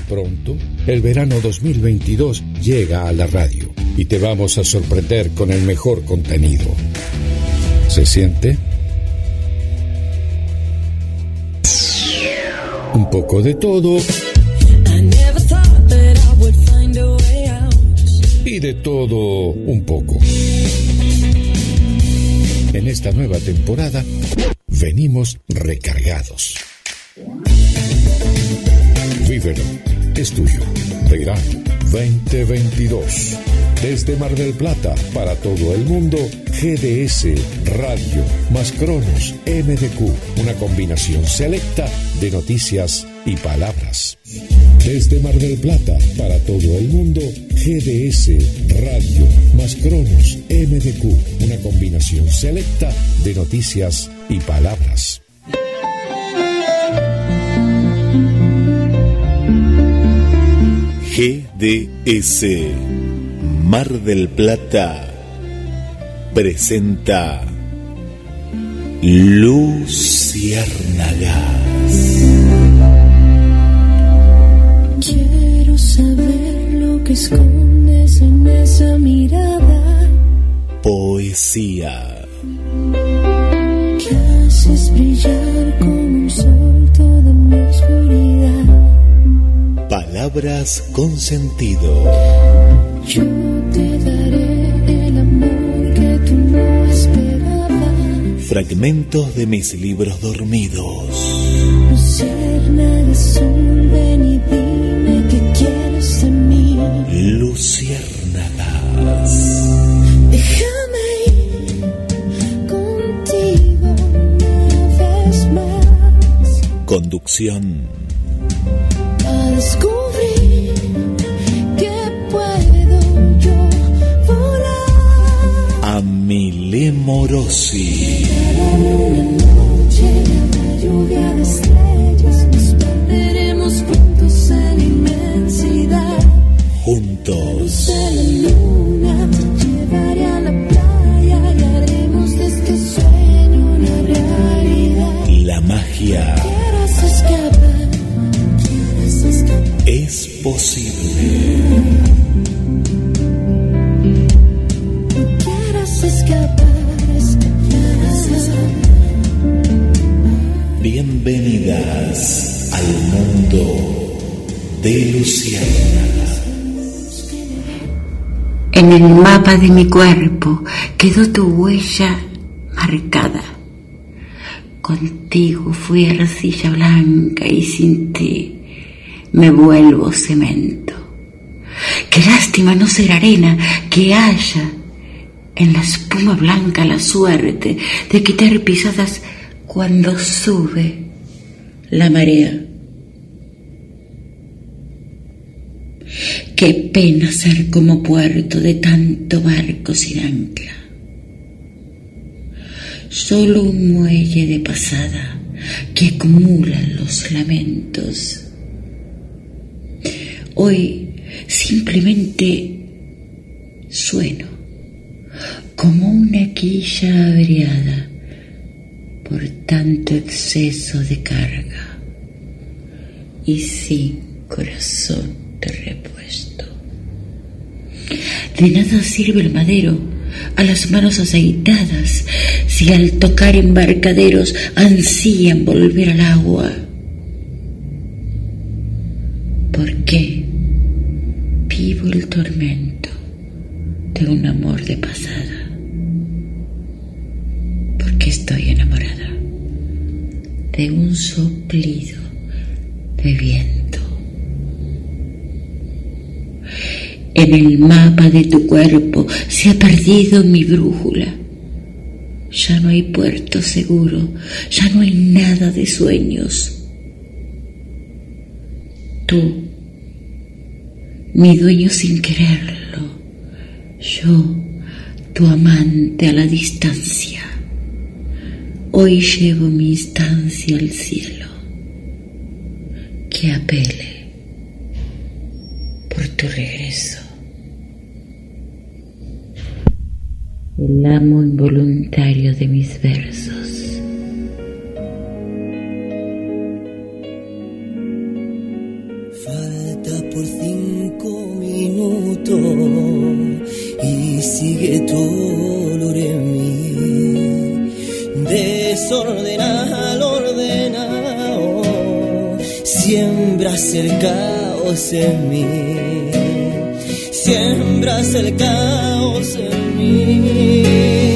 Pronto, el verano 2022 llega a la radio y te vamos a sorprender con el mejor contenido. ¿Se siente? Un poco de todo y de todo un poco. En esta nueva temporada venimos recargados. Vívelo, es tuyo. Verano 2022. Desde Mar del Plata para todo el mundo, GDS Radio más Cronos MDQ, una combinación selecta de noticias y palabras. Desde Mar del Plata para todo el mundo, GDS Radio más Cronos MDQ, una combinación selecta de noticias y palabras. GDS Mar del Plata presenta Luciérnagas. Quiero saber lo que escondes en esa mirada. Poesía. Que haces brillar como un sol toda mi oscuridad. Palabras con sentido. Yo te daré el amor que tú no esperabas. Fragmentos de mis libros dormidos. Luciérnaga azul, ven y dime qué quieres de mí. Luciérnagas. Déjame ir contigo una vez más. Conducción. A descubrir que puedo yo volar. Amile Morosi. En el mapa de mi cuerpo quedó tu huella marcada. Contigo fui arcilla blanca y sin ti me vuelvo cemento. Qué lástima no ser arena que haya en la espuma blanca la suerte de quitar pisadas cuando sube la marea. Qué pena ser como puerto de tanto barco sin ancla. Solo un muelle de pasada que acumula los lamentos. Hoy simplemente sueno como una quilla averiada por tanto exceso de carga y sin corazón de repuesto. De nada sirve el madero a las manos aceitadas si al tocar embarcaderos ansían volver al agua. ¿Por qué vivo el tormento de un amor de pasada? Porque estoy enamorada de un soplido de viento. En el mapa de tu cuerpo se ha perdido mi brújula. Ya no hay puerto seguro, ya no hay nada de sueños. Tú, mi dueño sin quererlo, yo, tu amante a la distancia. Hoy llevo mi instancia al cielo, que apele por tu regreso. el amo involuntario de mis versos. Falta por cinco minutos y sigue tu olor en mí, desordenado, ordenado, siembra el caos en mí siembras el caos en mí.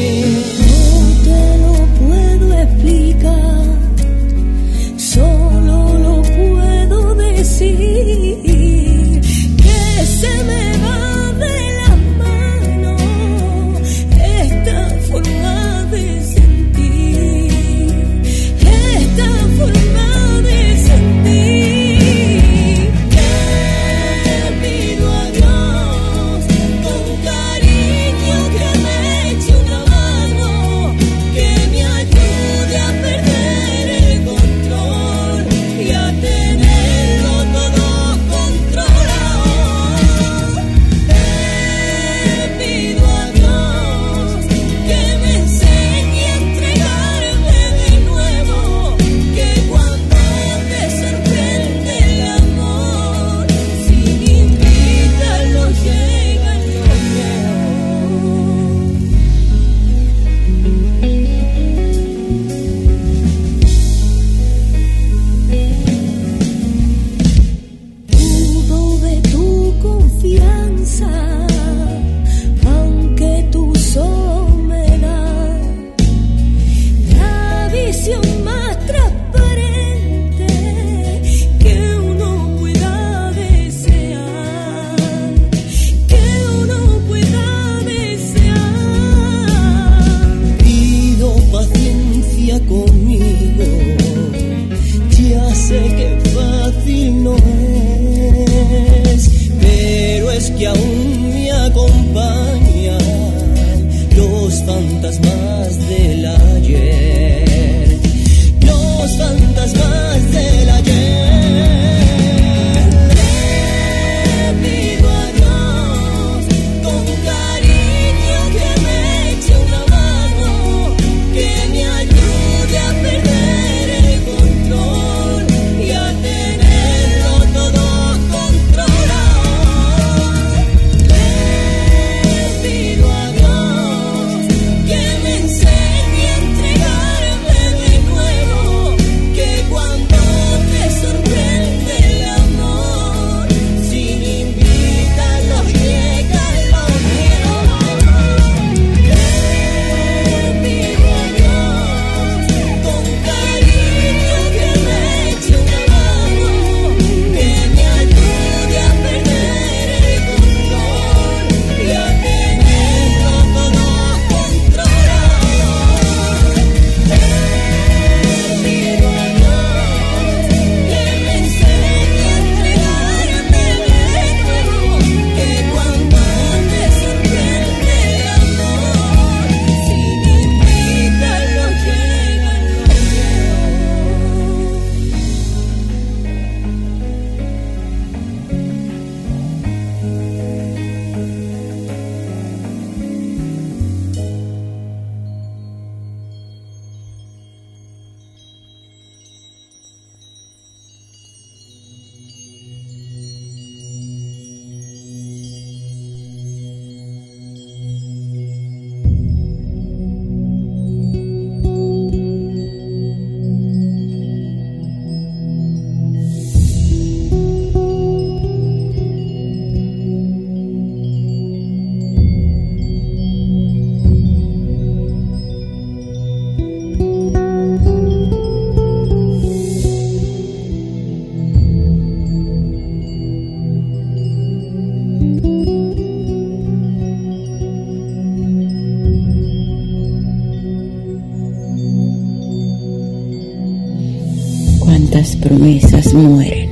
promesas mueren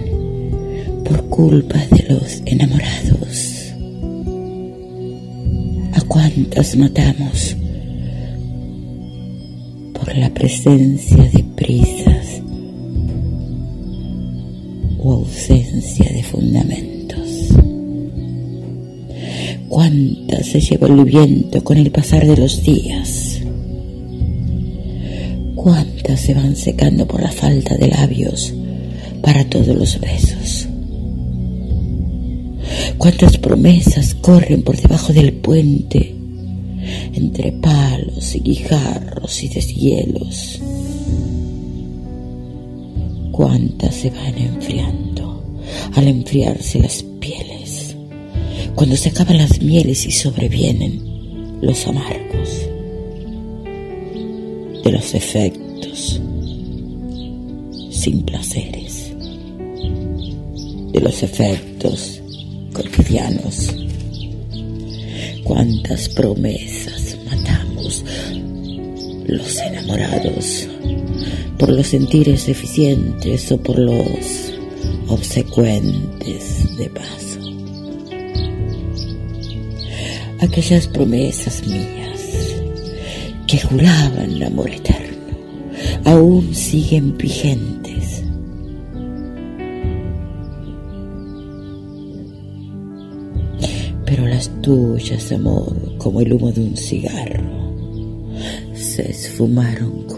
por culpa de los enamorados. ¿A cuántos matamos por la presencia de prisas o ausencia de fundamentos? ¿Cuántas se lleva el viento con el pasar de los días? cuántas se van secando por la falta de labios para todos los besos. Cuántas promesas corren por debajo del puente, entre palos y guijarros y deshielos. Cuántas se van enfriando al enfriarse las pieles, cuando se acaban las mieles y sobrevienen los amargos de los efectos sin placeres, de los efectos cotidianos. Cuántas promesas matamos los enamorados por los sentires deficientes o por los obsecuentes de paso. Aquellas promesas mías que juraban amor eterno aún siguen vigentes. Pero las tuyas, amor, como el humo de un cigarro, se esfumaron con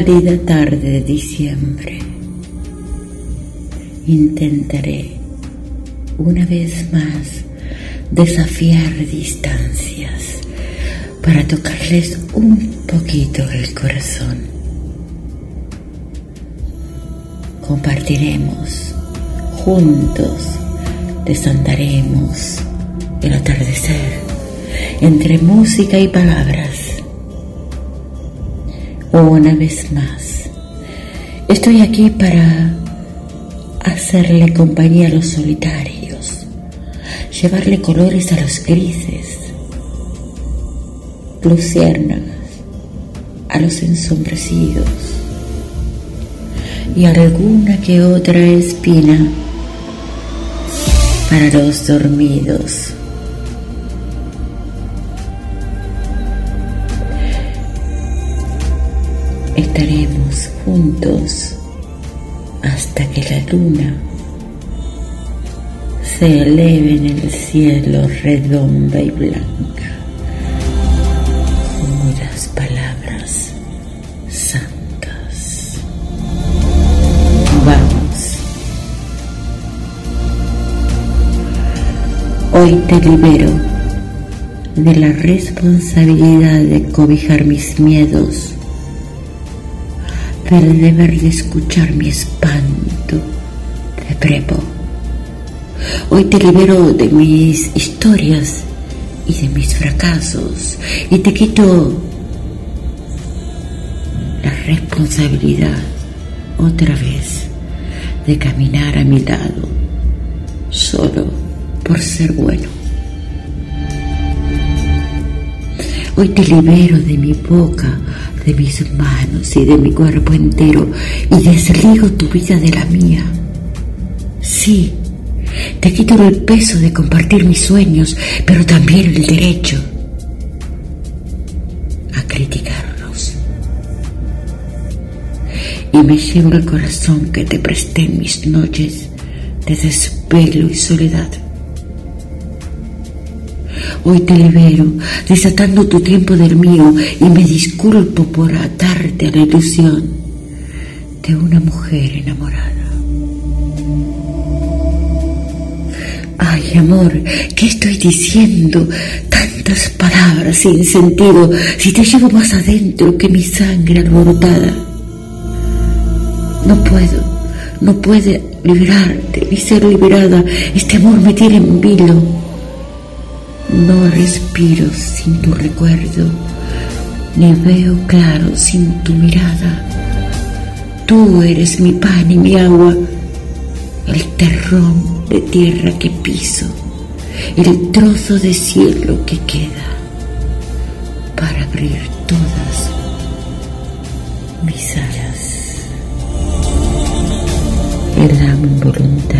Cálida tarde de diciembre. Intentaré una vez más desafiar distancias para tocarles un poquito el corazón. Compartiremos juntos, desandaremos el atardecer entre música y palabras. Una vez más, estoy aquí para hacerle compañía a los solitarios, llevarle colores a los grises, luciérnagas a los ensombrecidos y alguna que otra espina para los dormidos. Estaremos juntos hasta que la luna se eleve en el cielo redonda y blanca como las palabras santas. Vamos. Hoy te libero de la responsabilidad de cobijar mis miedos del deber de escuchar mi espanto te prepo. Hoy te libero de mis historias y de mis fracasos y te quito la responsabilidad otra vez de caminar a mi lado solo por ser bueno. Hoy te libero de mi boca de mis manos y de mi cuerpo entero y desligo tu vida de la mía. Sí, te quito el peso de compartir mis sueños, pero también el derecho a criticarlos. Y me llevo el corazón que te presté en mis noches de desvelo y soledad. Hoy te libero, desatando tu tiempo del mío, y me disculpo por atarte a la ilusión de una mujer enamorada. Ay, amor, ¿qué estoy diciendo? Tantas palabras sin sentido, si te llevo más adentro que mi sangre alborotada. No puedo, no puede liberarte ni ser liberada. Este amor me tiene en vilo. No respiro sin tu recuerdo, ni veo claro sin tu mirada. Tú eres mi pan y mi agua, el terrón de tierra que piso, el trozo de cielo que queda para abrir todas mis alas. El amo involuntario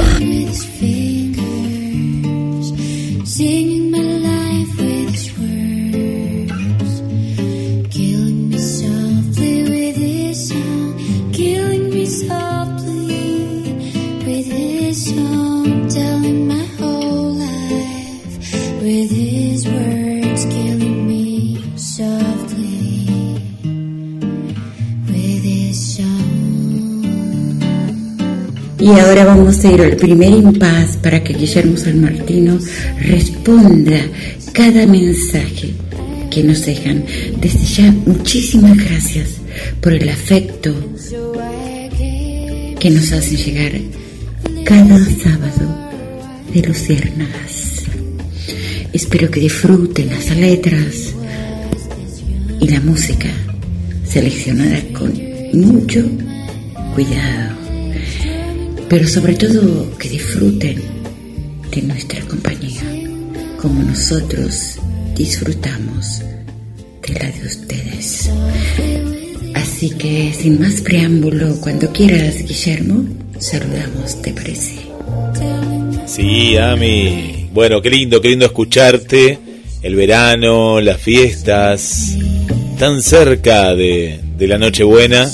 Y ahora vamos a ir al primer impas para que Guillermo San Martino responda cada mensaje que nos dejan. Desde ya, muchísimas gracias por el afecto que nos hacen llegar cada sábado de Luciérnagas. Espero que disfruten las letras y la música seleccionada con mucho cuidado pero sobre todo que disfruten de nuestra compañía, como nosotros disfrutamos de la de ustedes. Así que sin más preámbulo, cuando quieras, Guillermo, saludamos, ¿te parece? Sí, Ami. Bueno, qué lindo, qué lindo escucharte. El verano, las fiestas, tan cerca de, de la Nochebuena.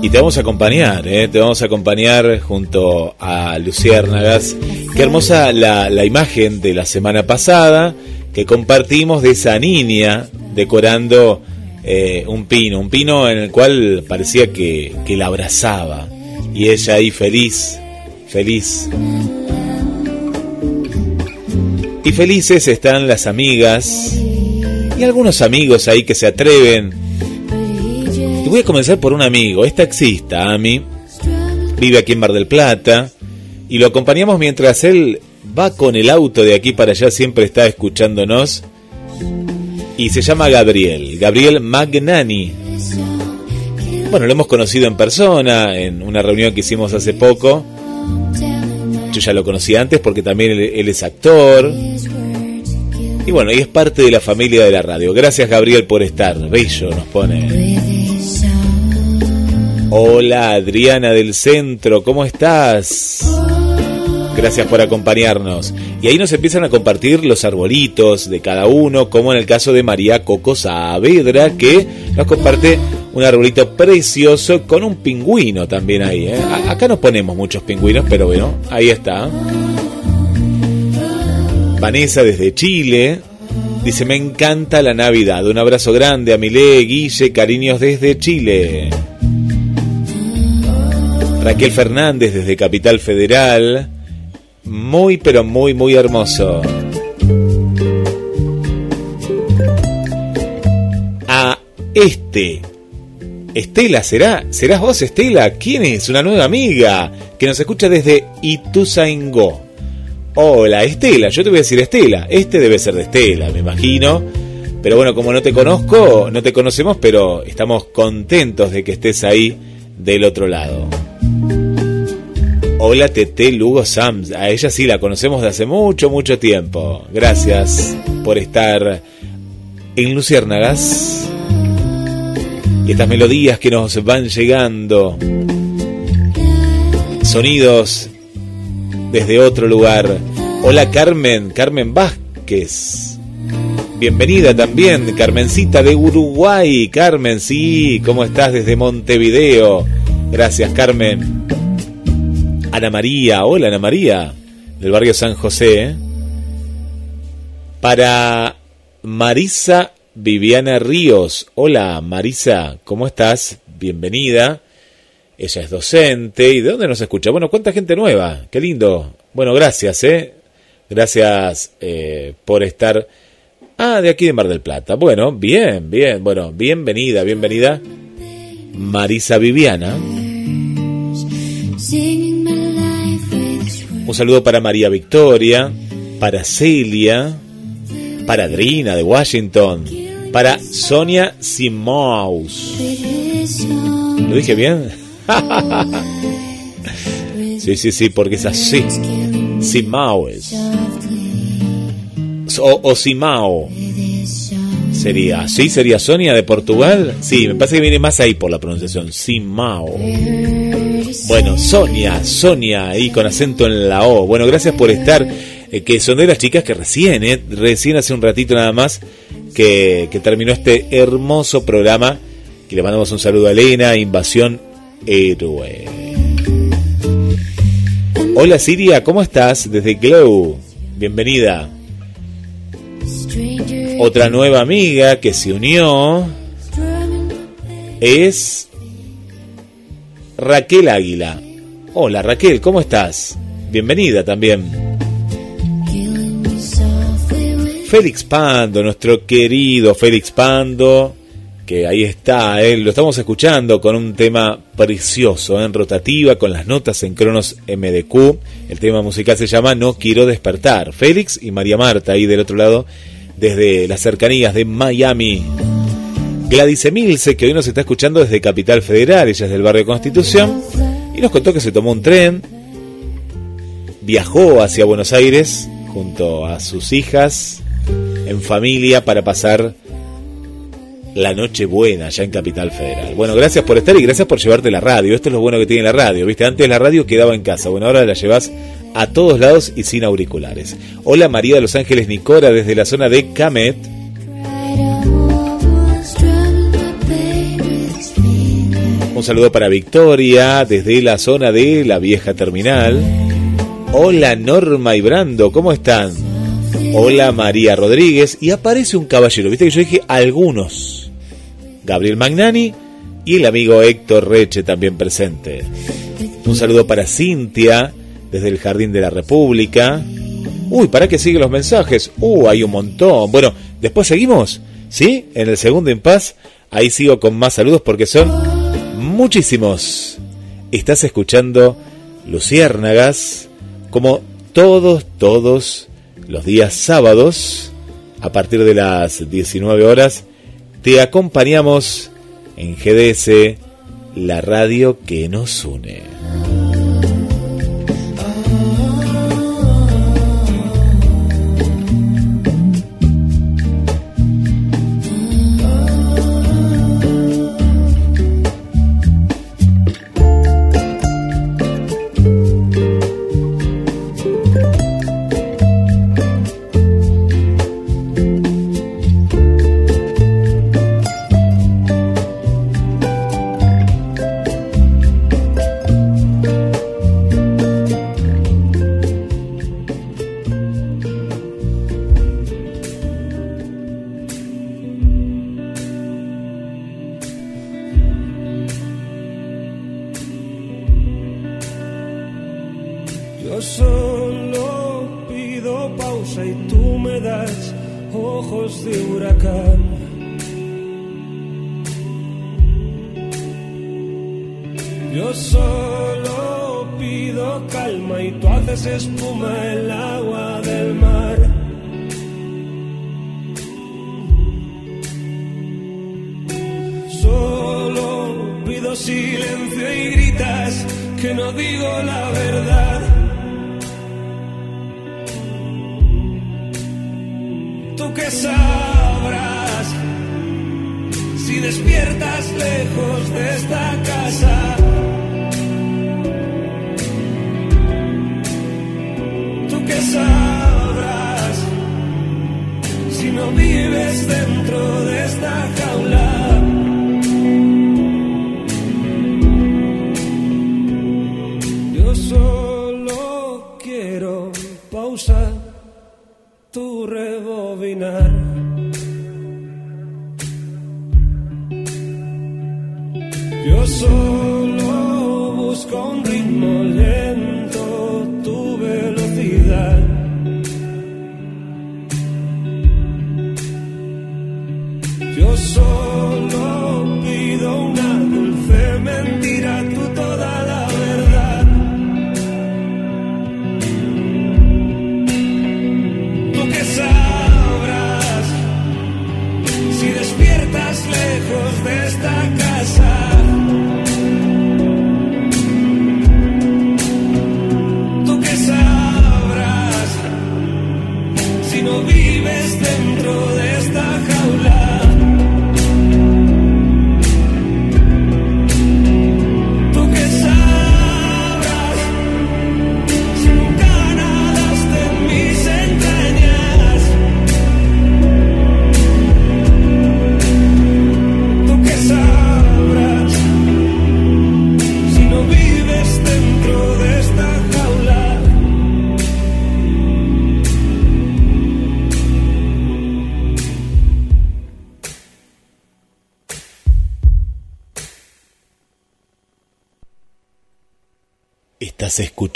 Y te vamos a acompañar, ¿eh? te vamos a acompañar junto a Luciérnagas. Qué hermosa la, imagen de la semana pasada que compartimos de esa niña decorando eh, un pino, un pino en el cual parecía que, que la abrazaba. Y ella ahí feliz, feliz. Y felices están las amigas y algunos amigos ahí que se atreven voy a comenzar por un amigo, es taxista, Ami. Vive aquí en Mar del Plata. Y lo acompañamos mientras él va con el auto de aquí para allá, siempre está escuchándonos. Y se llama Gabriel, Gabriel Magnani. Bueno, lo hemos conocido en persona, en una reunión que hicimos hace poco. Yo ya lo conocí antes porque también él, él es actor. Y bueno, y es parte de la familia de la radio. Gracias Gabriel por estar. Bello nos pone. Hola Adriana del Centro, ¿cómo estás? Gracias por acompañarnos. Y ahí nos empiezan a compartir los arbolitos de cada uno, como en el caso de María Coco Saavedra, que nos comparte un arbolito precioso con un pingüino también ahí. ¿eh? Acá nos ponemos muchos pingüinos, pero bueno, ahí está. Vanessa desde Chile. Dice, me encanta la Navidad. Un abrazo grande a Milé, Guille, cariños desde Chile. Raquel Fernández desde Capital Federal. Muy, pero muy, muy hermoso. A este. Estela, ¿será? ¿Serás vos, Estela? ¿Quién es? Una nueva amiga que nos escucha desde Ituzaingó. Hola, Estela. Yo te voy a decir Estela. Este debe ser de Estela, me imagino. Pero bueno, como no te conozco, no te conocemos, pero estamos contentos de que estés ahí del otro lado. Hola Tete Lugo Sams, a ella sí la conocemos de hace mucho, mucho tiempo. Gracias por estar en Luciérnagas. Y estas melodías que nos van llegando. Sonidos desde otro lugar. Hola Carmen, Carmen Vázquez. Bienvenida también, Carmencita de Uruguay. Carmen, sí, ¿cómo estás desde Montevideo? Gracias, Carmen. Ana María, hola Ana María, del barrio San José. ¿eh? Para Marisa Viviana Ríos, hola Marisa, ¿cómo estás? Bienvenida. Ella es docente. ¿Y de dónde nos escucha? Bueno, ¿cuánta gente nueva? Qué lindo. Bueno, gracias, ¿eh? Gracias eh, por estar. Ah, de aquí de Mar del Plata. Bueno, bien, bien. Bueno, bienvenida, bienvenida. Marisa Viviana. Un saludo para María Victoria, para Celia, para Adrina de Washington, para Sonia Simous. With his song. ¿Lo dije bien? Sí, sí, sí, porque es así. Softly O, o Simao. Sería, ¿sí? ¿Sería Sonia de Portugal? Sí, me parece que viene más ahí por la pronunciación. Simao. Bueno, Sonia, Sonia, ahí con acento en la O. Bueno, gracias por estar. Eh, que son de las chicas que recién, eh, recién hace un ratito nada más que, que terminó este hermoso programa. Que le mandamos un saludo a Elena, Invasión Héroe. Hola Siria, ¿cómo estás? Desde Glow. Bienvenida. Otra nueva amiga que se unió es Raquel Águila. Hola Raquel, ¿cómo estás? Bienvenida también. Félix Pando, nuestro querido Félix Pando, que ahí está, él lo estamos escuchando con un tema precioso, en rotativa, con las notas en cronos MDQ. El tema musical se llama No Quiero Despertar. Félix y María Marta ahí del otro lado desde las cercanías de Miami. Gladys Emilce, que hoy nos está escuchando desde Capital Federal, ella es del barrio Constitución, y nos contó que se tomó un tren, viajó hacia Buenos Aires junto a sus hijas, en familia, para pasar la noche buena ya en Capital Federal. Bueno, gracias por estar y gracias por llevarte la radio. Esto es lo bueno que tiene la radio, ¿viste? Antes la radio quedaba en casa, bueno, ahora la llevas a todos lados y sin auriculares. Hola María de Los Ángeles Nicora desde la zona de Camet. Un saludo para Victoria desde la zona de la vieja terminal. Hola Norma y Brando, ¿cómo están? Hola María Rodríguez y aparece un caballero, viste que yo dije algunos. Gabriel Magnani y el amigo Héctor Reche también presente. Un saludo para Cintia desde el Jardín de la República. Uy, ¿para qué siguen los mensajes? Uh, hay un montón. Bueno, después seguimos, ¿sí? En el segundo impas, ahí sigo con más saludos porque son muchísimos. Estás escuchando Luciérnagas como todos, todos los días sábados a partir de las 19 horas. Te acompañamos en GDS, la radio que nos une. Yo solo pido calma y tú haces espuma el agua del mar. Solo pido silencio y gritas que no digo la verdad. Tú que sabrás si despiertas lejos de esta casa.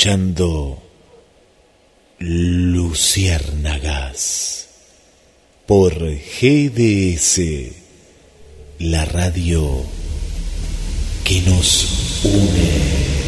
Escuchando Luciérnagas por GDS, la radio que nos une.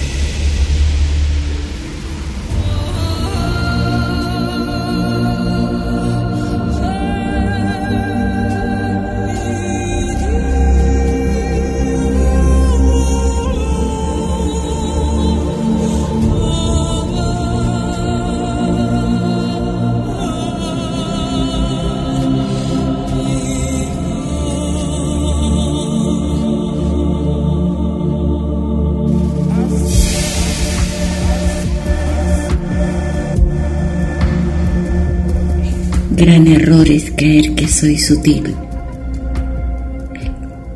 Creer que soy sutil,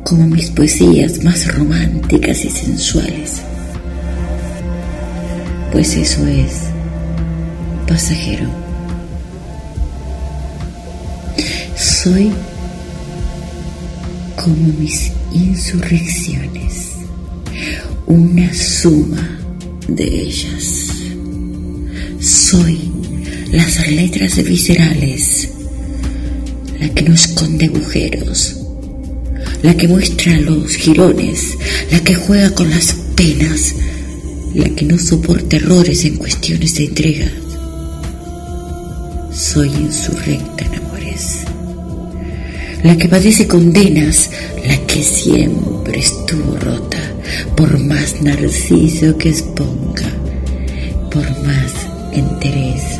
como mis poesías más románticas y sensuales, pues eso es pasajero. Soy como mis insurrecciones, una suma de ellas. Soy las letras viscerales, la que no esconde agujeros, la que muestra los jirones, la que juega con las penas, la que no soporta errores en cuestiones de entrega. Soy insurrecta en amores, la que padece condenas, la que siempre estuvo rota, por más narciso que exponga, por más entereza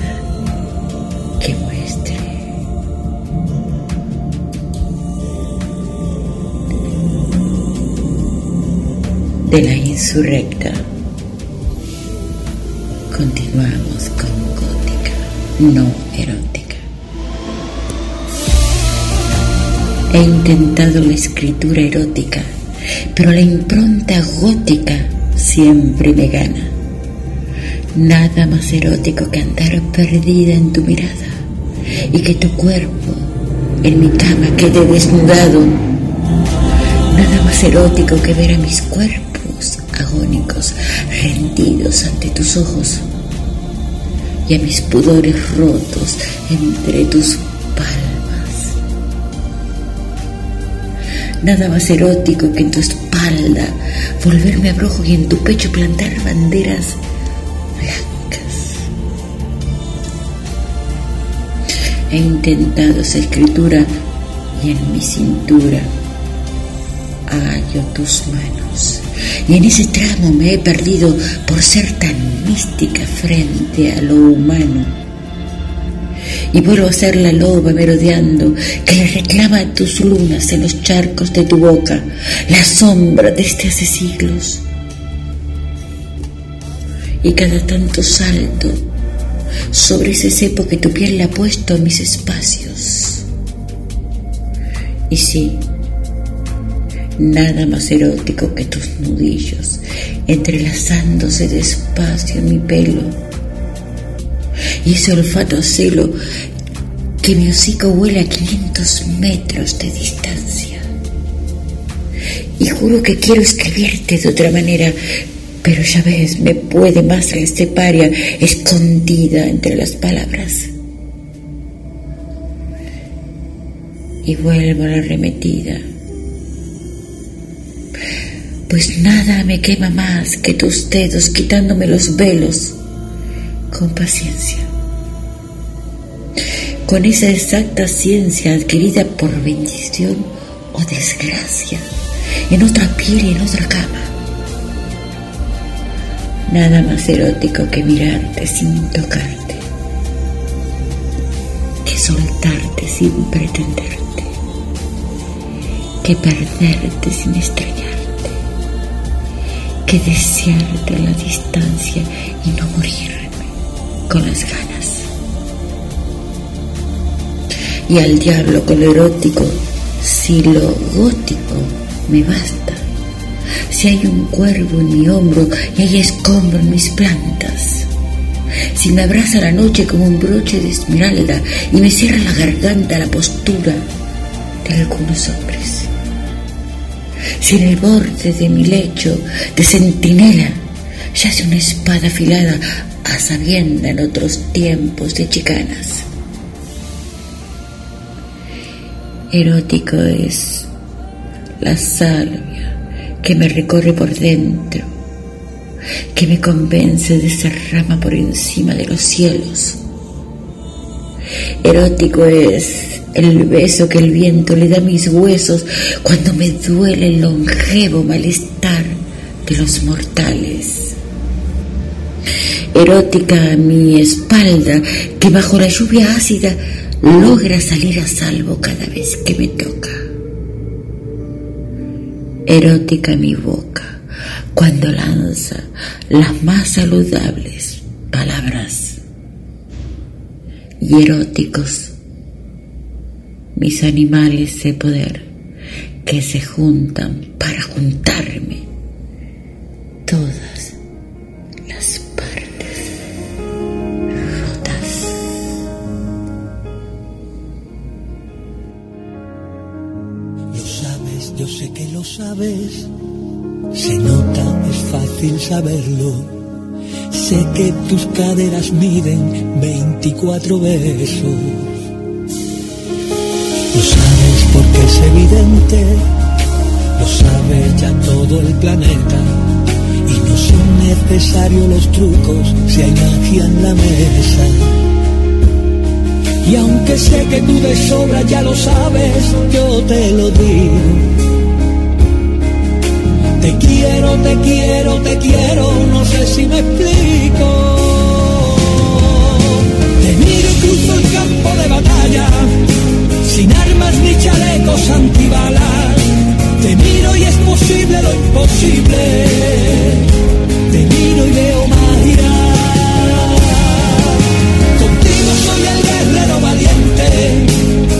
Insurrecta, continuamos con gótica, no erótica. He intentado la escritura erótica, pero la impronta gótica siempre me gana. Nada más erótico que andar perdida en tu mirada y que tu cuerpo en mi cama quede desnudado. Nada más erótico que ver a mis cuerpos rendidos ante tus ojos y a mis pudores rotos entre tus palmas. Nada más erótico que en tu espalda volverme abrojo y en tu pecho plantar banderas He intentado esa escritura y en mi cintura hallo tus manos. Y en ese tramo me he perdido por ser tan mística frente a lo humano. Y vuelvo a ser la loba merodeando que le reclama a tus lunas en los charcos de tu boca, la sombra desde hace siglos. Y cada tanto salto sobre ese cepo que tu piel le ha puesto a mis espacios. Y sí, nada más erótico que tus nudillos entrelazándose despacio en mi pelo. Y ese olfato a celo que mi hocico huele a 500 metros de distancia. Y juro que quiero escribirte de otra manera, pero ya ves, me puede más la esteparia escondida entre las palabras. Y vuelvo a la arremetida. Pues nada me quema más que tus dedos quitándome los velos. Con paciencia. Con esa exacta ciencia adquirida por bendición o desgracia, en otra piel y en otra cama. Nada más erótico que mirarte sin tocarte, que soltarte sin pretenderte, que perderte sin extrañarte, que desearte a la distancia y no morirme con las ganas. Y al diablo con lo erótico, si lo gótico me basta. Si hay un cuervo en mi hombro y hay escombro en mis plantas, si me abraza la noche como un broche de esmeralda y me cierra la garganta la postura de algunos hombres, si en el borde de mi lecho de centinela yace una espada afilada a sabienda en otros tiempos de chicanas. Erótico es la salvia que me recorre por dentro, que me convence de ser rama por encima de los cielos. Erótico es el beso que el viento le da a mis huesos cuando me duele el longevo malestar de los mortales. Erótica mi espalda que bajo la lluvia ácida logra salir a salvo cada vez que me toca. Erótica mi boca cuando lanza las más saludables palabras. Y eróticos mis animales de poder que se juntan para juntarme todas las partes rotas. Lo sabes, yo sé que lo sabes. Se nota, es fácil saberlo. Sé que tus caderas miden 24 besos. Lo sabes porque es evidente, lo sabe ya todo el planeta. Y no son necesarios los trucos si hay magia en la mesa. Y aunque sé que tú de sobra ya lo sabes, yo te lo digo. Te quiero, te quiero, te quiero, no sé si me explico. Te miro y cruzo el campo de batalla, sin armas ni chalecos antibalas. Te miro y es posible lo imposible. Te miro y veo magia. Contigo soy el guerrero valiente,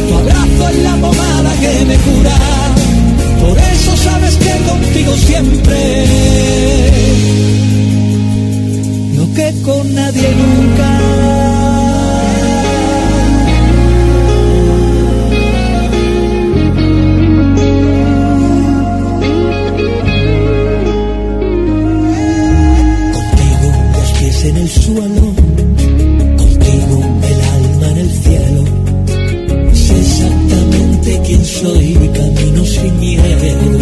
tu abrazo es la pomada que me cura. Sabes que contigo siempre, no que con nadie nunca. Contigo los pies en el suelo, contigo el alma en el cielo. Sé exactamente quién soy y camino sin miedo.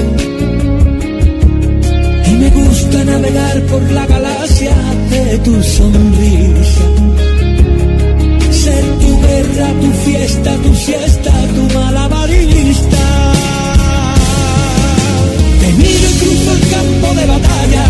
Navegar por la galaxia de tu sonrisa. Ser tu guerra, tu fiesta, tu siesta, tu malabarista. Te miro y cruzo el campo de batalla,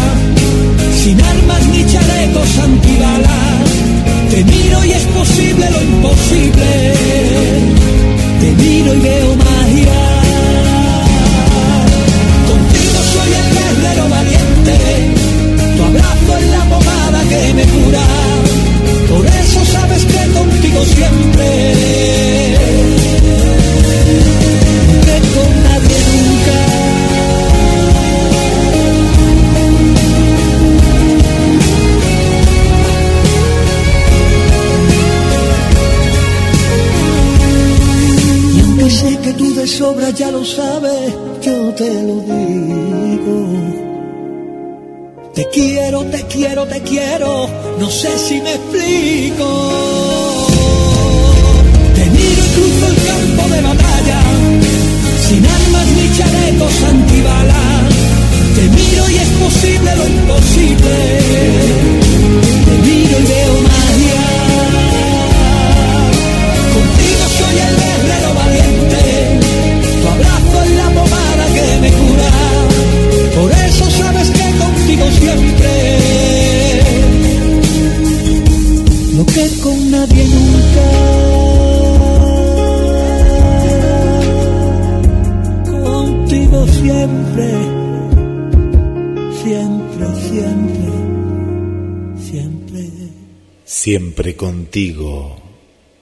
contigo,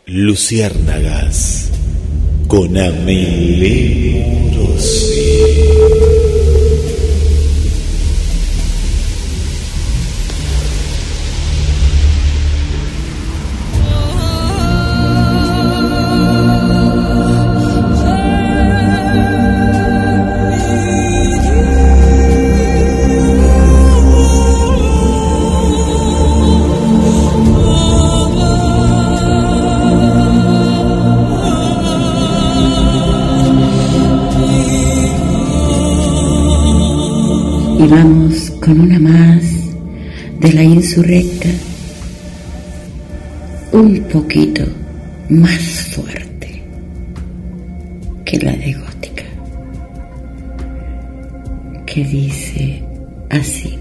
Luciérnagas, con Amelie de la insurrecta, un poquito más fuerte que la de gótica, que dice así.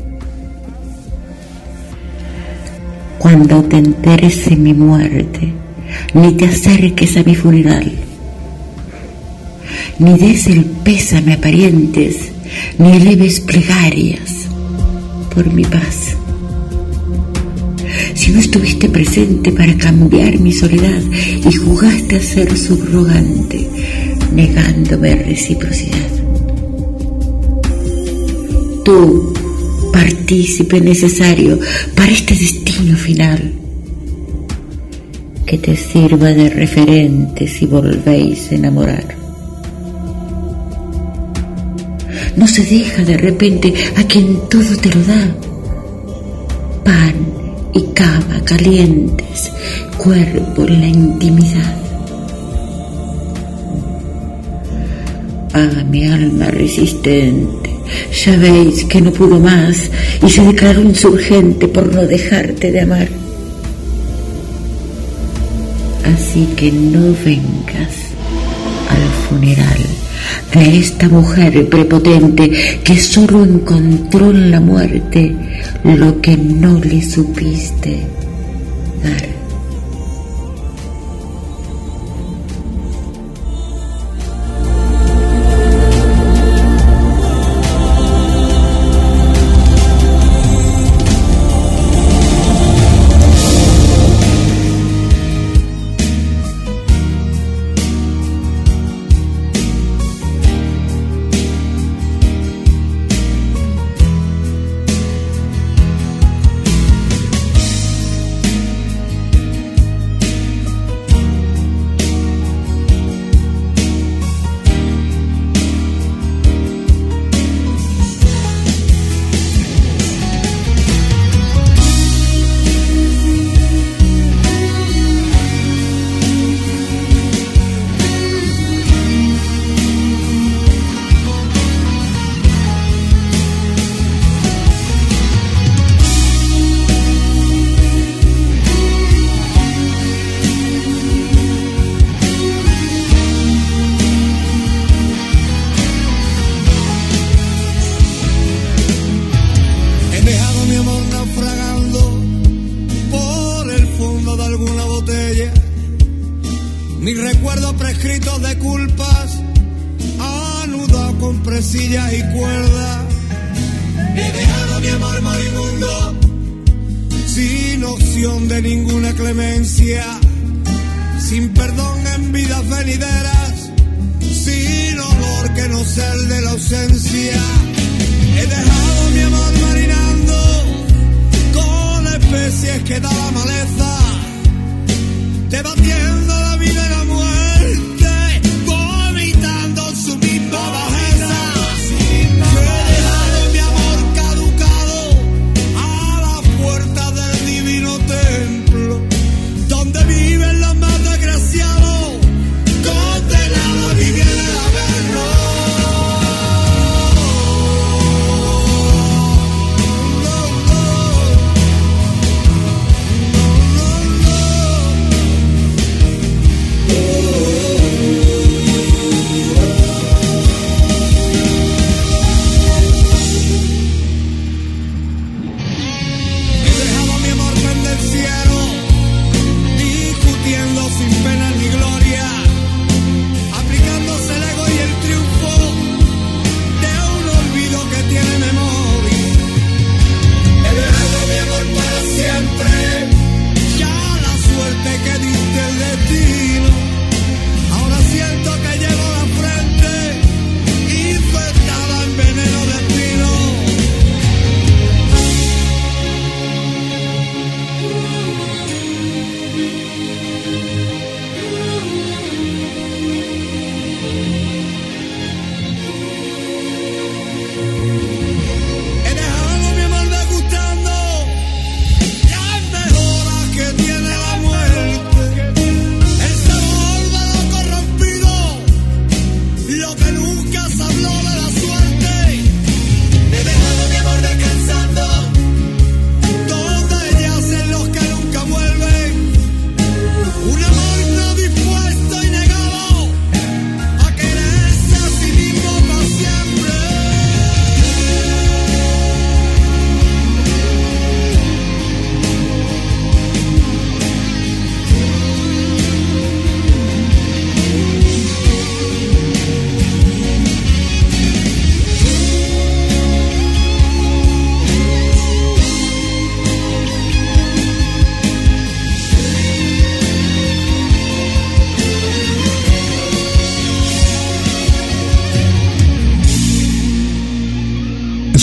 Cuando te enteres de mi muerte, ni te acerques a mi funeral, ni des el pésame a parientes, ni eleves plegarias por mi paz. Si no estuviste presente para cambiar mi soledad y jugaste a ser subrogante, negándome reciprocidad. Tú, partícipe necesario para este destino final, que te sirva de referente si volvéis a enamorar. No se deja de repente a quien todo te lo da. Pan y cama calientes, cuerpo en la intimidad. Ah, mi alma resistente, ya veis que no pudo más y se declaró insurgente por no dejarte de amar. Así que no vengas al funeral de esta mujer prepotente que solo encontró en la muerte lo que no le supiste dar. Con presillas y cuerdas. He dejado mi amor moribundo, sin opción de ninguna clemencia, sin perdón en vidas venideras, sin olor que no sea el de la ausencia. He dejado mi amor marinando con especies que da la maleza, debatiendo la vida y la muerte,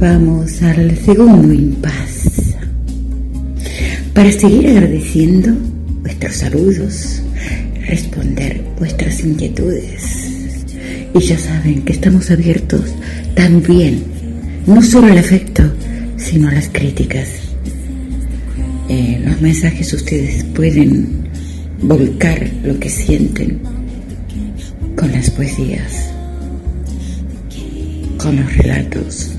Vamos al segundo impas. Para seguir agradeciendo vuestros saludos, responder vuestras inquietudes. Y ya saben que estamos abiertos también, no solo al afecto, sino a las críticas. En los mensajes ustedes pueden volcar lo que sienten con las poesías, con los relatos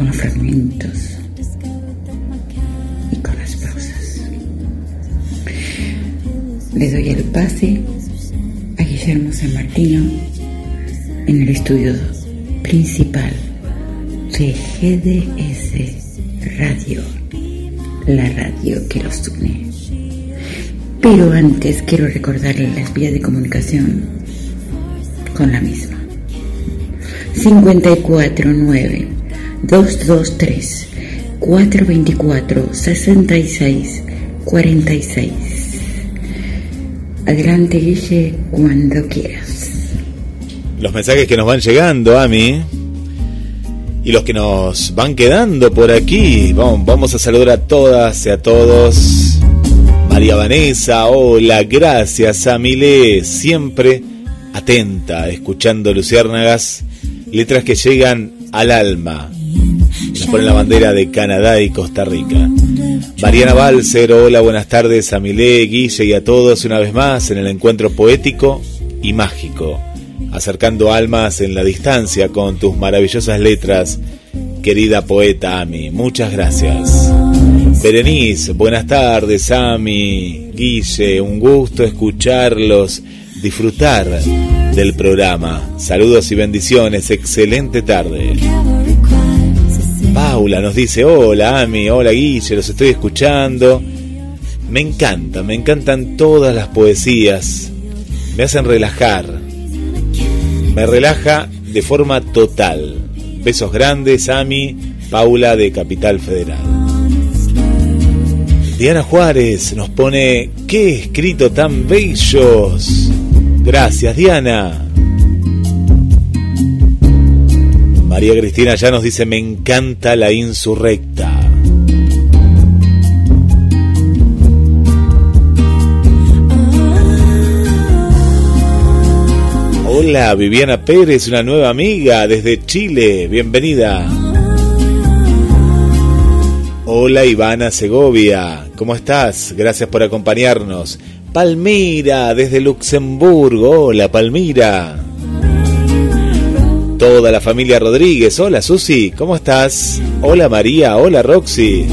con los fragmentos y con las prosas. Le doy el pase a Guillermo San Martino en el estudio principal de GDS Radio, la radio que los une. Pero antes quiero recordarle las vías de comunicación con la misma. 549 223 424 66 46. Adelante, Guille, cuando quieras. Los mensajes que nos van llegando a mí y los que nos van quedando por aquí. Vamos, vamos a saludar a todas y a todos. María Vanessa, hola, gracias a Milé, siempre atenta, escuchando Luciérnagas, letras que llegan al alma, nos ponen la bandera de Canadá y Costa Rica. Mariana Balser, hola, buenas tardes a Milé, Guille y a todos una vez más en el encuentro poético y mágico, acercando almas en la distancia con tus maravillosas letras, querida poeta Ami. Muchas gracias. Berenice, buenas tardes, Ami, Guille, un gusto escucharlos, disfrutar del programa. Saludos y bendiciones, excelente tarde. Paula nos dice, hola Ami, hola Guille, los estoy escuchando. Me encanta, me encantan todas las poesías. Me hacen relajar. Me relaja de forma total. Besos grandes, Ami, Paula de Capital Federal. Diana Juárez nos pone, qué escrito tan bellos. Gracias, Diana. María Cristina ya nos dice, me encanta la insurrecta. Hola, Viviana Pérez, una nueva amiga desde Chile, bienvenida. Hola, Ivana Segovia, ¿cómo estás? Gracias por acompañarnos. Palmira, desde Luxemburgo, hola Palmira toda la familia Rodríguez. Hola Susi, ¿cómo estás? Hola María, hola Roxy.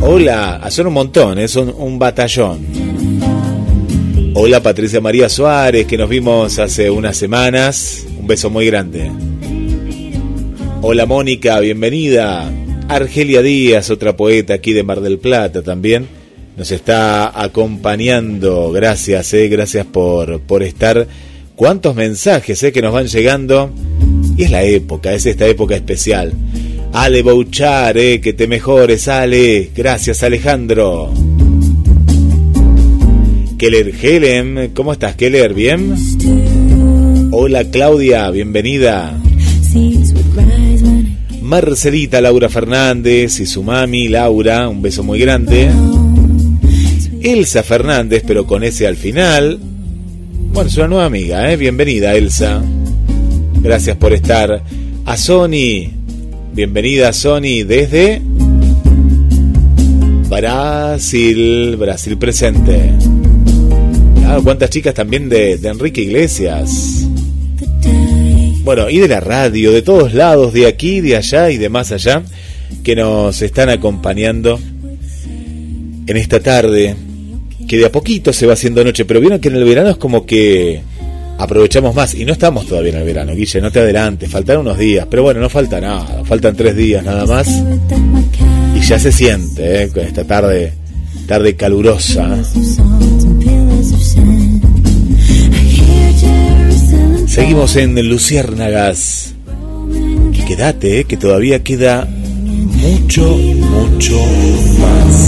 Hola, son un montón, ¿eh? son un batallón. Hola Patricia María Suárez, que nos vimos hace unas semanas. Un beso muy grande. Hola Mónica, bienvenida. Argelia Díaz, otra poeta aquí de Mar del Plata también, nos está acompañando. Gracias, eh, gracias por, por estar. Cuántos mensajes eh, que nos van llegando y es la época, es esta época especial. Ale Bouchar, eh, que te mejores, Ale. Gracias, Alejandro. Keller Helen, ¿cómo estás, Keller? ¿Bien? Hola, Claudia, bienvenida. Marcelita Laura Fernández y su mami Laura, un beso muy grande. Elsa Fernández, pero con ese al final. Bueno, es una nueva amiga, ¿eh? Bienvenida, Elsa. Gracias por estar. A Sony, bienvenida Sony desde Brasil, Brasil presente. Ah, cuántas chicas también de, de Enrique Iglesias. Bueno, y de la radio, de todos lados, de aquí, de allá y de más allá, que nos están acompañando en esta tarde, que de a poquito se va haciendo noche, pero vieron que en el verano es como que aprovechamos más. Y no estamos todavía en el verano, Guille, no te adelantes, faltan unos días, pero bueno, no falta nada, faltan tres días nada más. Y ya se siente, ¿eh? con esta tarde, tarde calurosa. Seguimos en Luciérnagas. Quédate, ¿eh? que todavía queda mucho, mucho más.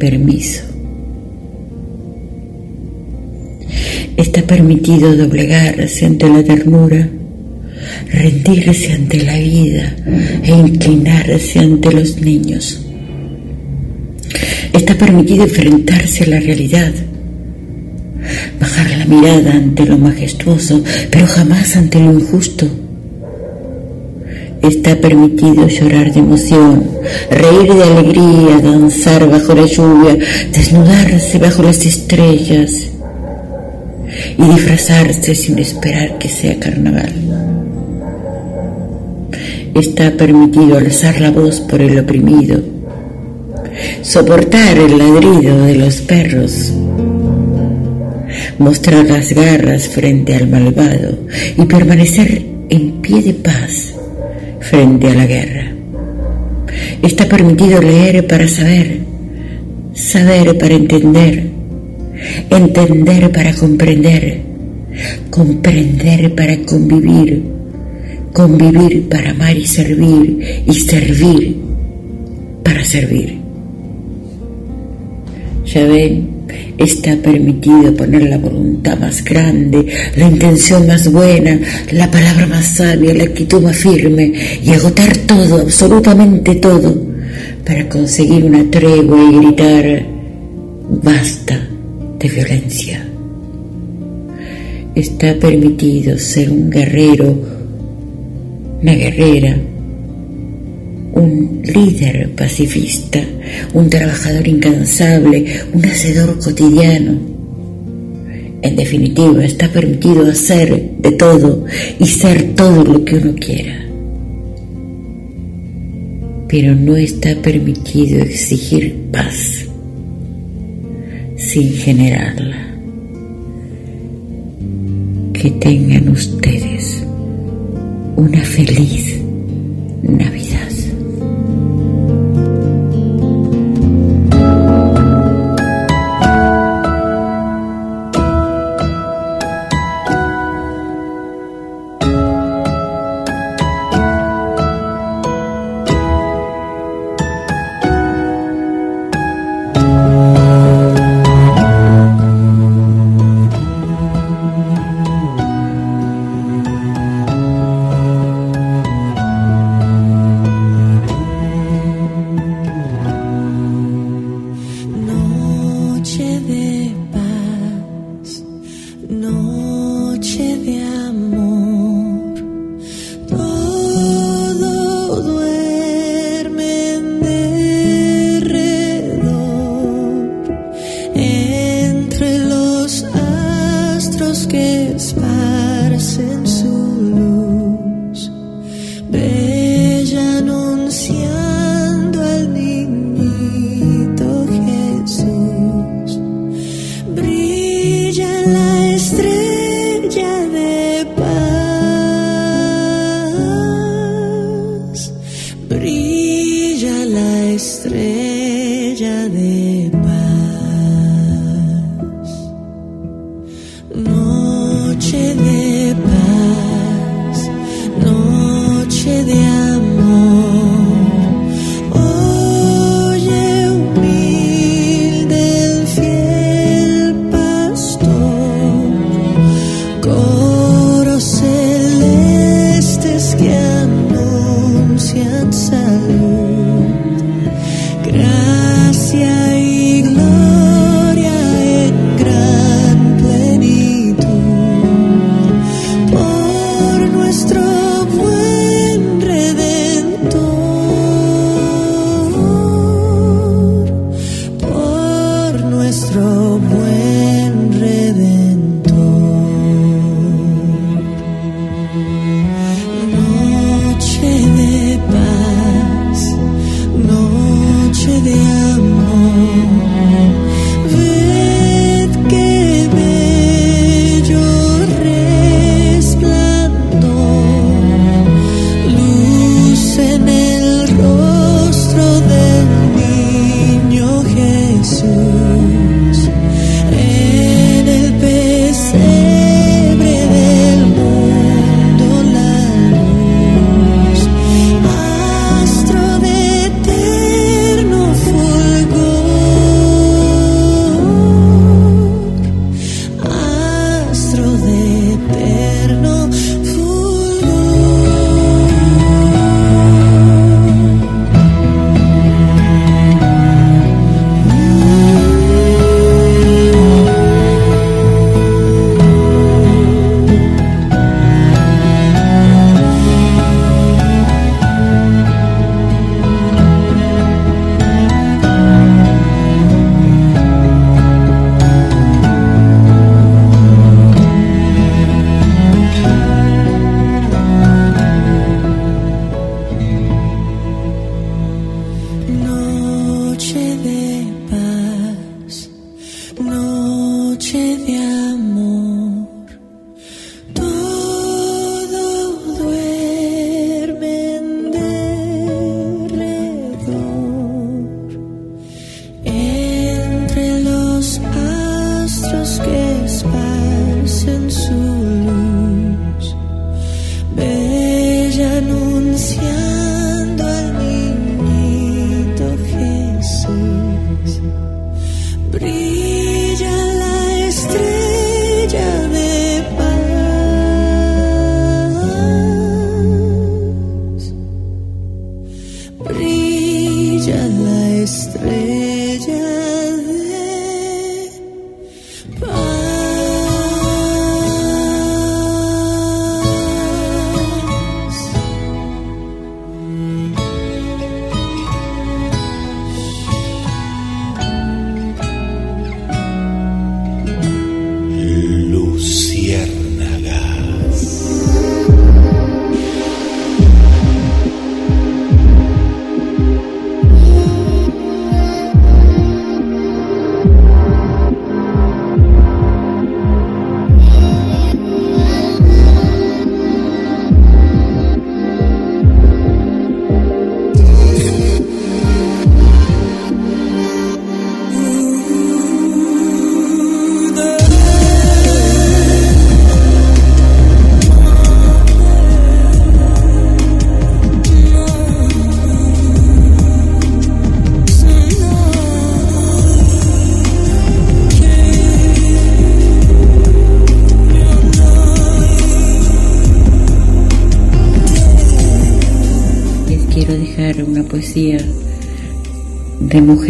Permiso. Está permitido doblegarse ante la ternura, rendirse ante la vida e inclinarse ante los niños. Está permitido enfrentarse a la realidad, bajar la mirada ante lo majestuoso, pero jamás ante lo injusto Está permitido llorar de emoción, reír de alegría, danzar bajo la lluvia, desnudarse bajo las estrellas y disfrazarse sin esperar que sea carnaval. Está permitido alzar la voz por el oprimido, soportar el ladrido de los perros, mostrar las garras frente al malvado y permanecer en pie de paz frente a la guerra. Está permitido leer para saber, saber para entender, entender para comprender, comprender para convivir, convivir para amar y servir, y servir para servir. Ya ven, está permitido poner la voluntad más grande, la intención más buena, la palabra más sabia, la actitud más firme y agotar todo, absolutamente todo, para conseguir una tregua y gritar, basta de violencia. Está permitido ser un guerrero, una guerrera, un líder pacifista, un trabajador incansable, un hacedor cotidiano. En definitiva, está permitido hacer de todo y ser todo lo que uno quiera. Pero no está permitido exigir paz sin generarla. Que tengan ustedes una feliz Navidad.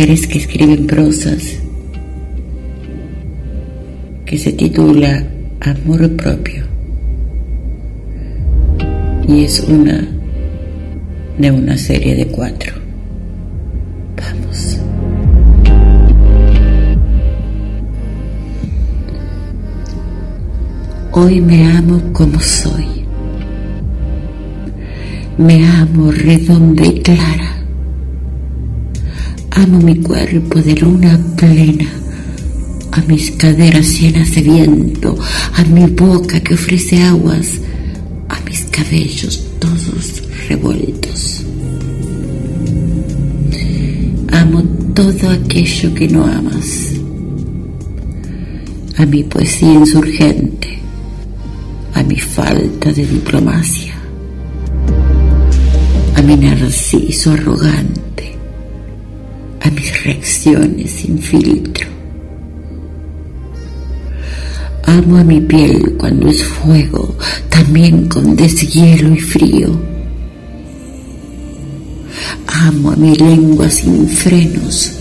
Que escriben prosas que se titula Amor propio y es una de una serie de cuatro. Vamos. Hoy me amo como soy. Me amo redonda y clara. Amo mi cuerpo de luna plena, a mis caderas llenas de viento, a mi boca que ofrece aguas, a mis cabellos todos revueltos. Amo todo aquello que no amas, a mi poesía insurgente, a mi falta de diplomacia, a mi narciso arrogante, a mis reacciones sin filtro. Amo a mi piel cuando es fuego, también con deshielo y frío. Amo a mi lengua sin frenos,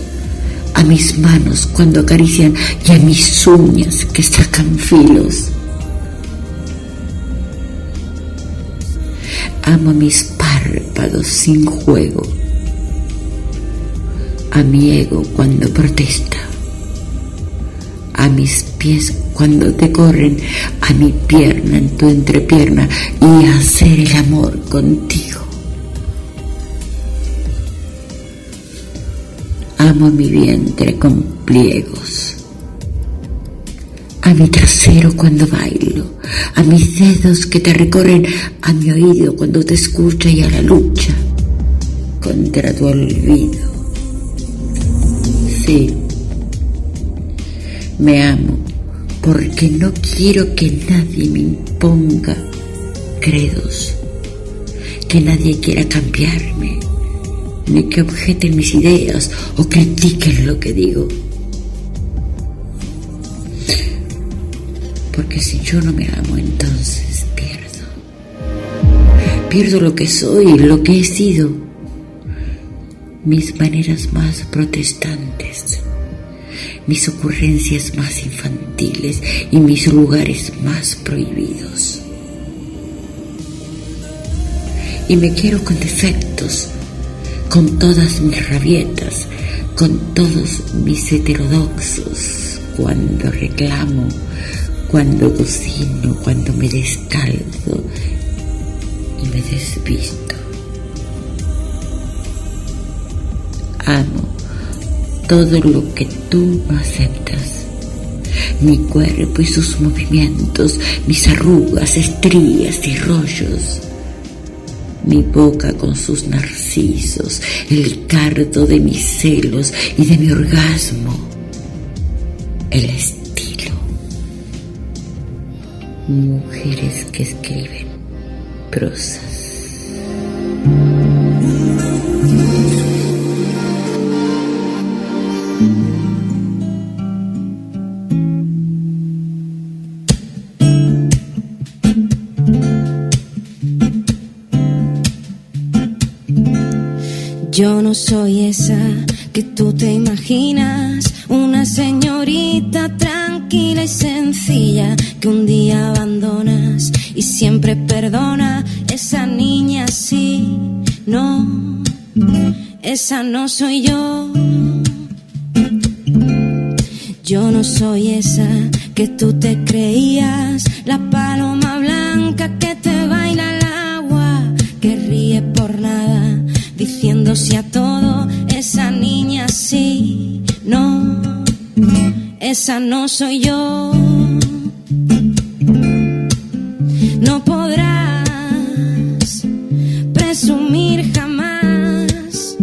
a mis manos cuando acarician y a mis uñas que sacan filos. Amo a mis párpados sin juego, a mi ego cuando protesta, a mis pies cuando te corren, a mi pierna en tu entrepierna y a hacer el amor contigo. Amo mi vientre con pliegos, a mi trasero cuando bailo, a mis dedos que te recorren, a mi oído cuando te escucha y a la lucha contra tu olvido. Me amo porque no quiero que nadie me imponga credos, que nadie quiera cambiarme, ni que objeten mis ideas o critiquen lo que digo. Porque si yo no me amo, entonces pierdo. Pierdo lo que soy, lo que he sido, mis maneras más protestantes mis ocurrencias más infantiles y mis lugares más prohibidos. Y me quiero con defectos, con todas mis rabietas, con todos mis heterodoxos, cuando reclamo, cuando cocino, cuando me descalzo y me desvisto. Amo todo lo que tú no aceptas. Mi cuerpo y sus movimientos, mis arrugas, estrías y rollos. Mi boca con sus narcisos, el cardo de mis celos y de mi orgasmo. El estilo. Mujeres que escriben prosas. Yo no soy esa que tú te imaginas, una señorita tranquila y sencilla que un día abandonas y siempre perdona. Esa niña sí, no, esa no soy yo. Yo no soy esa que tú te creías, la paloma blanca diciéndose a todo, esa niña sí, no, esa no soy yo. No podrás presumir jamás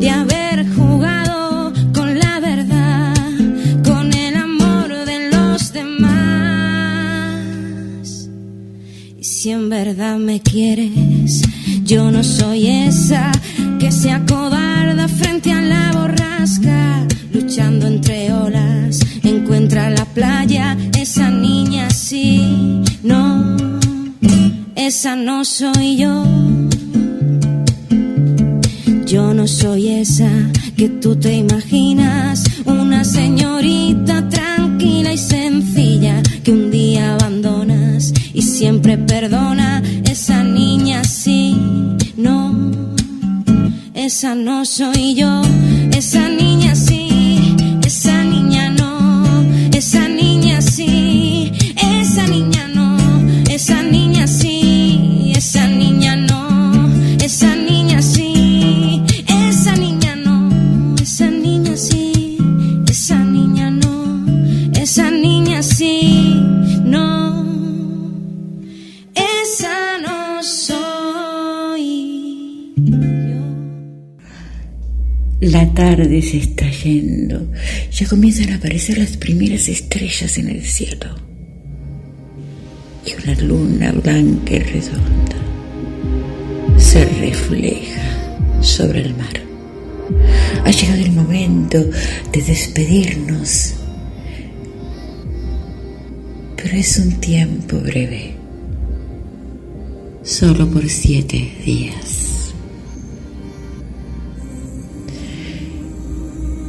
de haber jugado con la verdad, con el amor de los demás. Y si en verdad me quieres, yo no soy esa que se acobarda frente a la borrasca, luchando entre olas, encuentra la playa, esa niña sí, no, esa no soy yo. Yo no soy esa que tú te imaginas, una señorita tranquila y sencilla que un día abandonas y siempre perdona. Esa niña sí, no, esa no soy yo, esa niña sí, esa niña no, esa niña La tarde se está yendo. Ya comienzan a aparecer las primeras estrellas en el cielo. Y una luna blanca y redonda se refleja sobre el mar. Ha llegado el momento de despedirnos. Pero es un tiempo breve. Solo por siete días.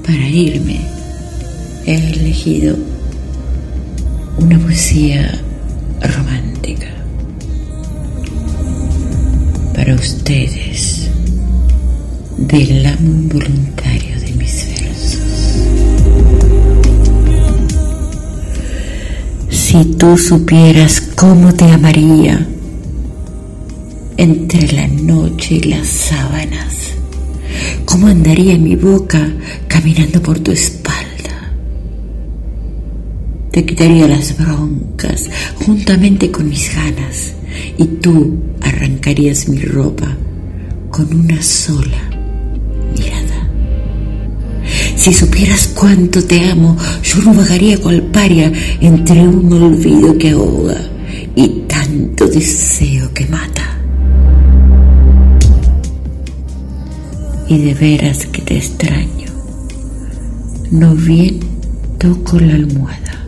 Para irme he elegido una poesía romántica para ustedes del amo involuntario de mis versos. Si tú supieras cómo te amaría entre la noche y las sábanas, cómo andaría mi boca caminando por tu espalda. Te quitaría las broncas juntamente con mis ganas y tú arrancarías mi ropa con una sola mirada. Si supieras cuánto te amo, yo no vagaría cual paria entre un olvido que ahoga y tanto deseo que mata. Y de veras que te extraño. No bien toco la almohada,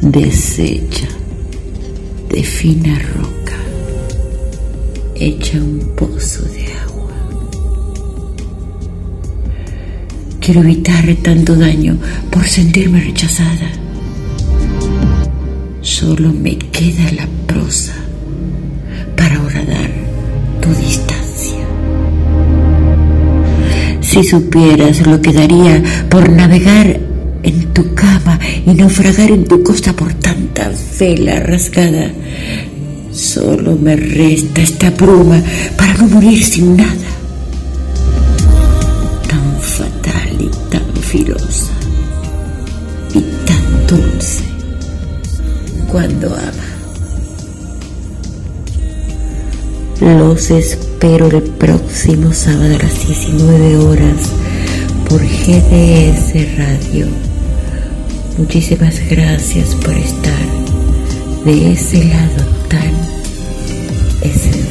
deshecha de fina roca, hecha un pozo de agua. Quiero evitar tanto daño por sentirme rechazada. Solo me queda la prosa para horadar tu distancia. Si supieras lo que daría por navegar en tu cama y naufragar en tu costa por tanta vela rasgada, solo me resta esta bruma para no morir sin nada. Tan fatal y tan filosa y tan dulce cuando ama. Los espero el próximo sábado a las 19 horas por GDS Radio. Muchísimas gracias por estar de ese lado tan esencial.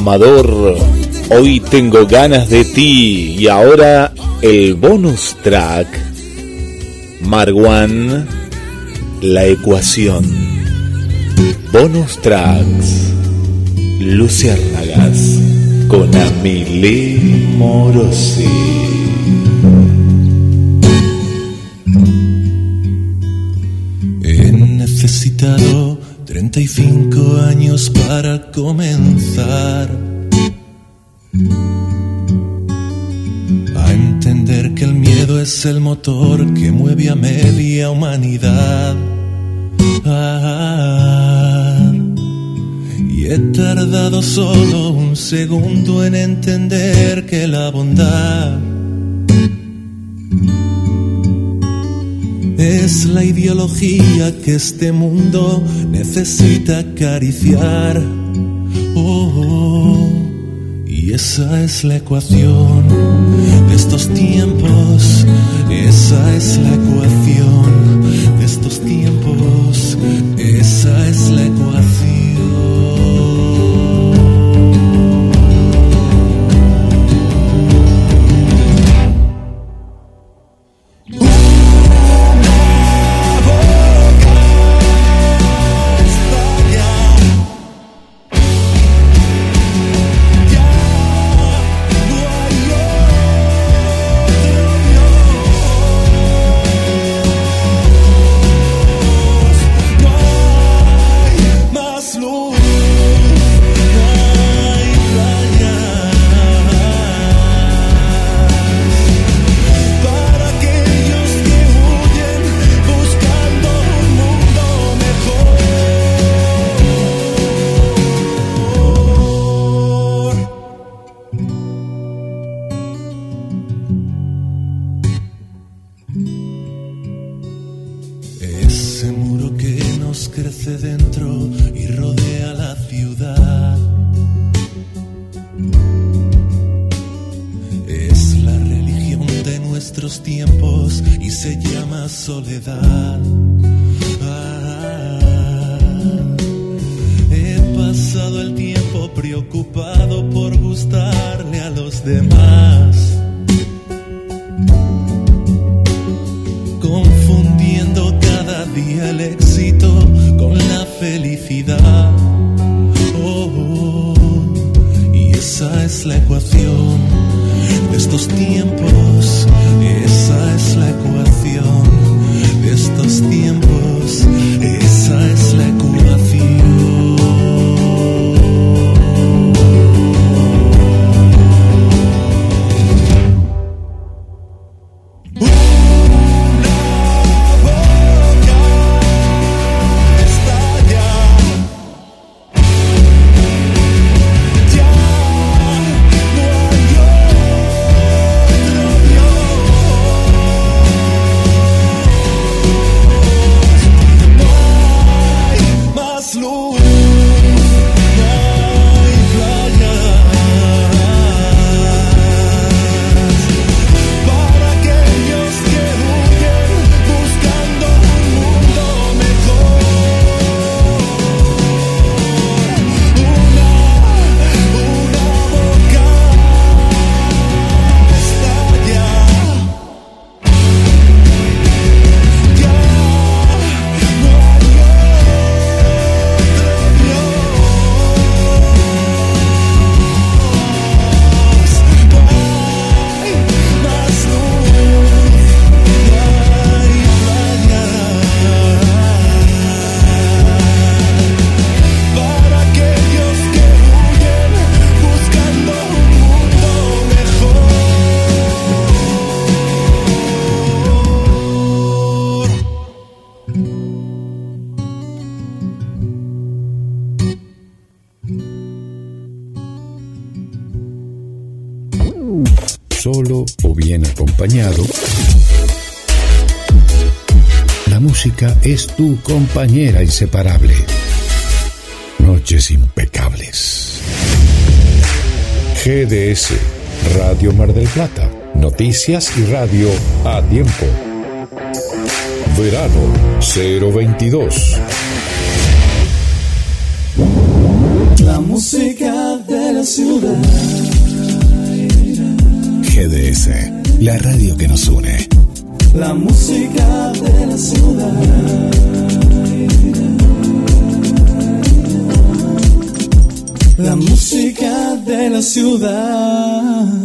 Amador, hoy tengo ganas de ti. Y ahora el bonus track. Marwan, la ecuación. Bonus tracks. Luciérnagas con Amilé Morosi. He necesitado 35 años para comenzar a entender que el miedo es el motor que mueve a media humanidad. Ah, y he tardado solo un segundo en entender que la bondad Es la ideología que este mundo necesita acariciar. Oh, oh, y esa es la ecuación de estos tiempos. Esa es la ecuación esa es la ecuación de estos tiempos. Esa es la ecuación de estos tiempos. Esa es la ecuación. Es tu compañera inseparable. Noches impecables. GDS, Radio Mar del Plata. Noticias y radio a tiempo. Verano 022. La música de la ciudad. GDS, la radio que nos une. La música de la ciudad. La música de la ciudad.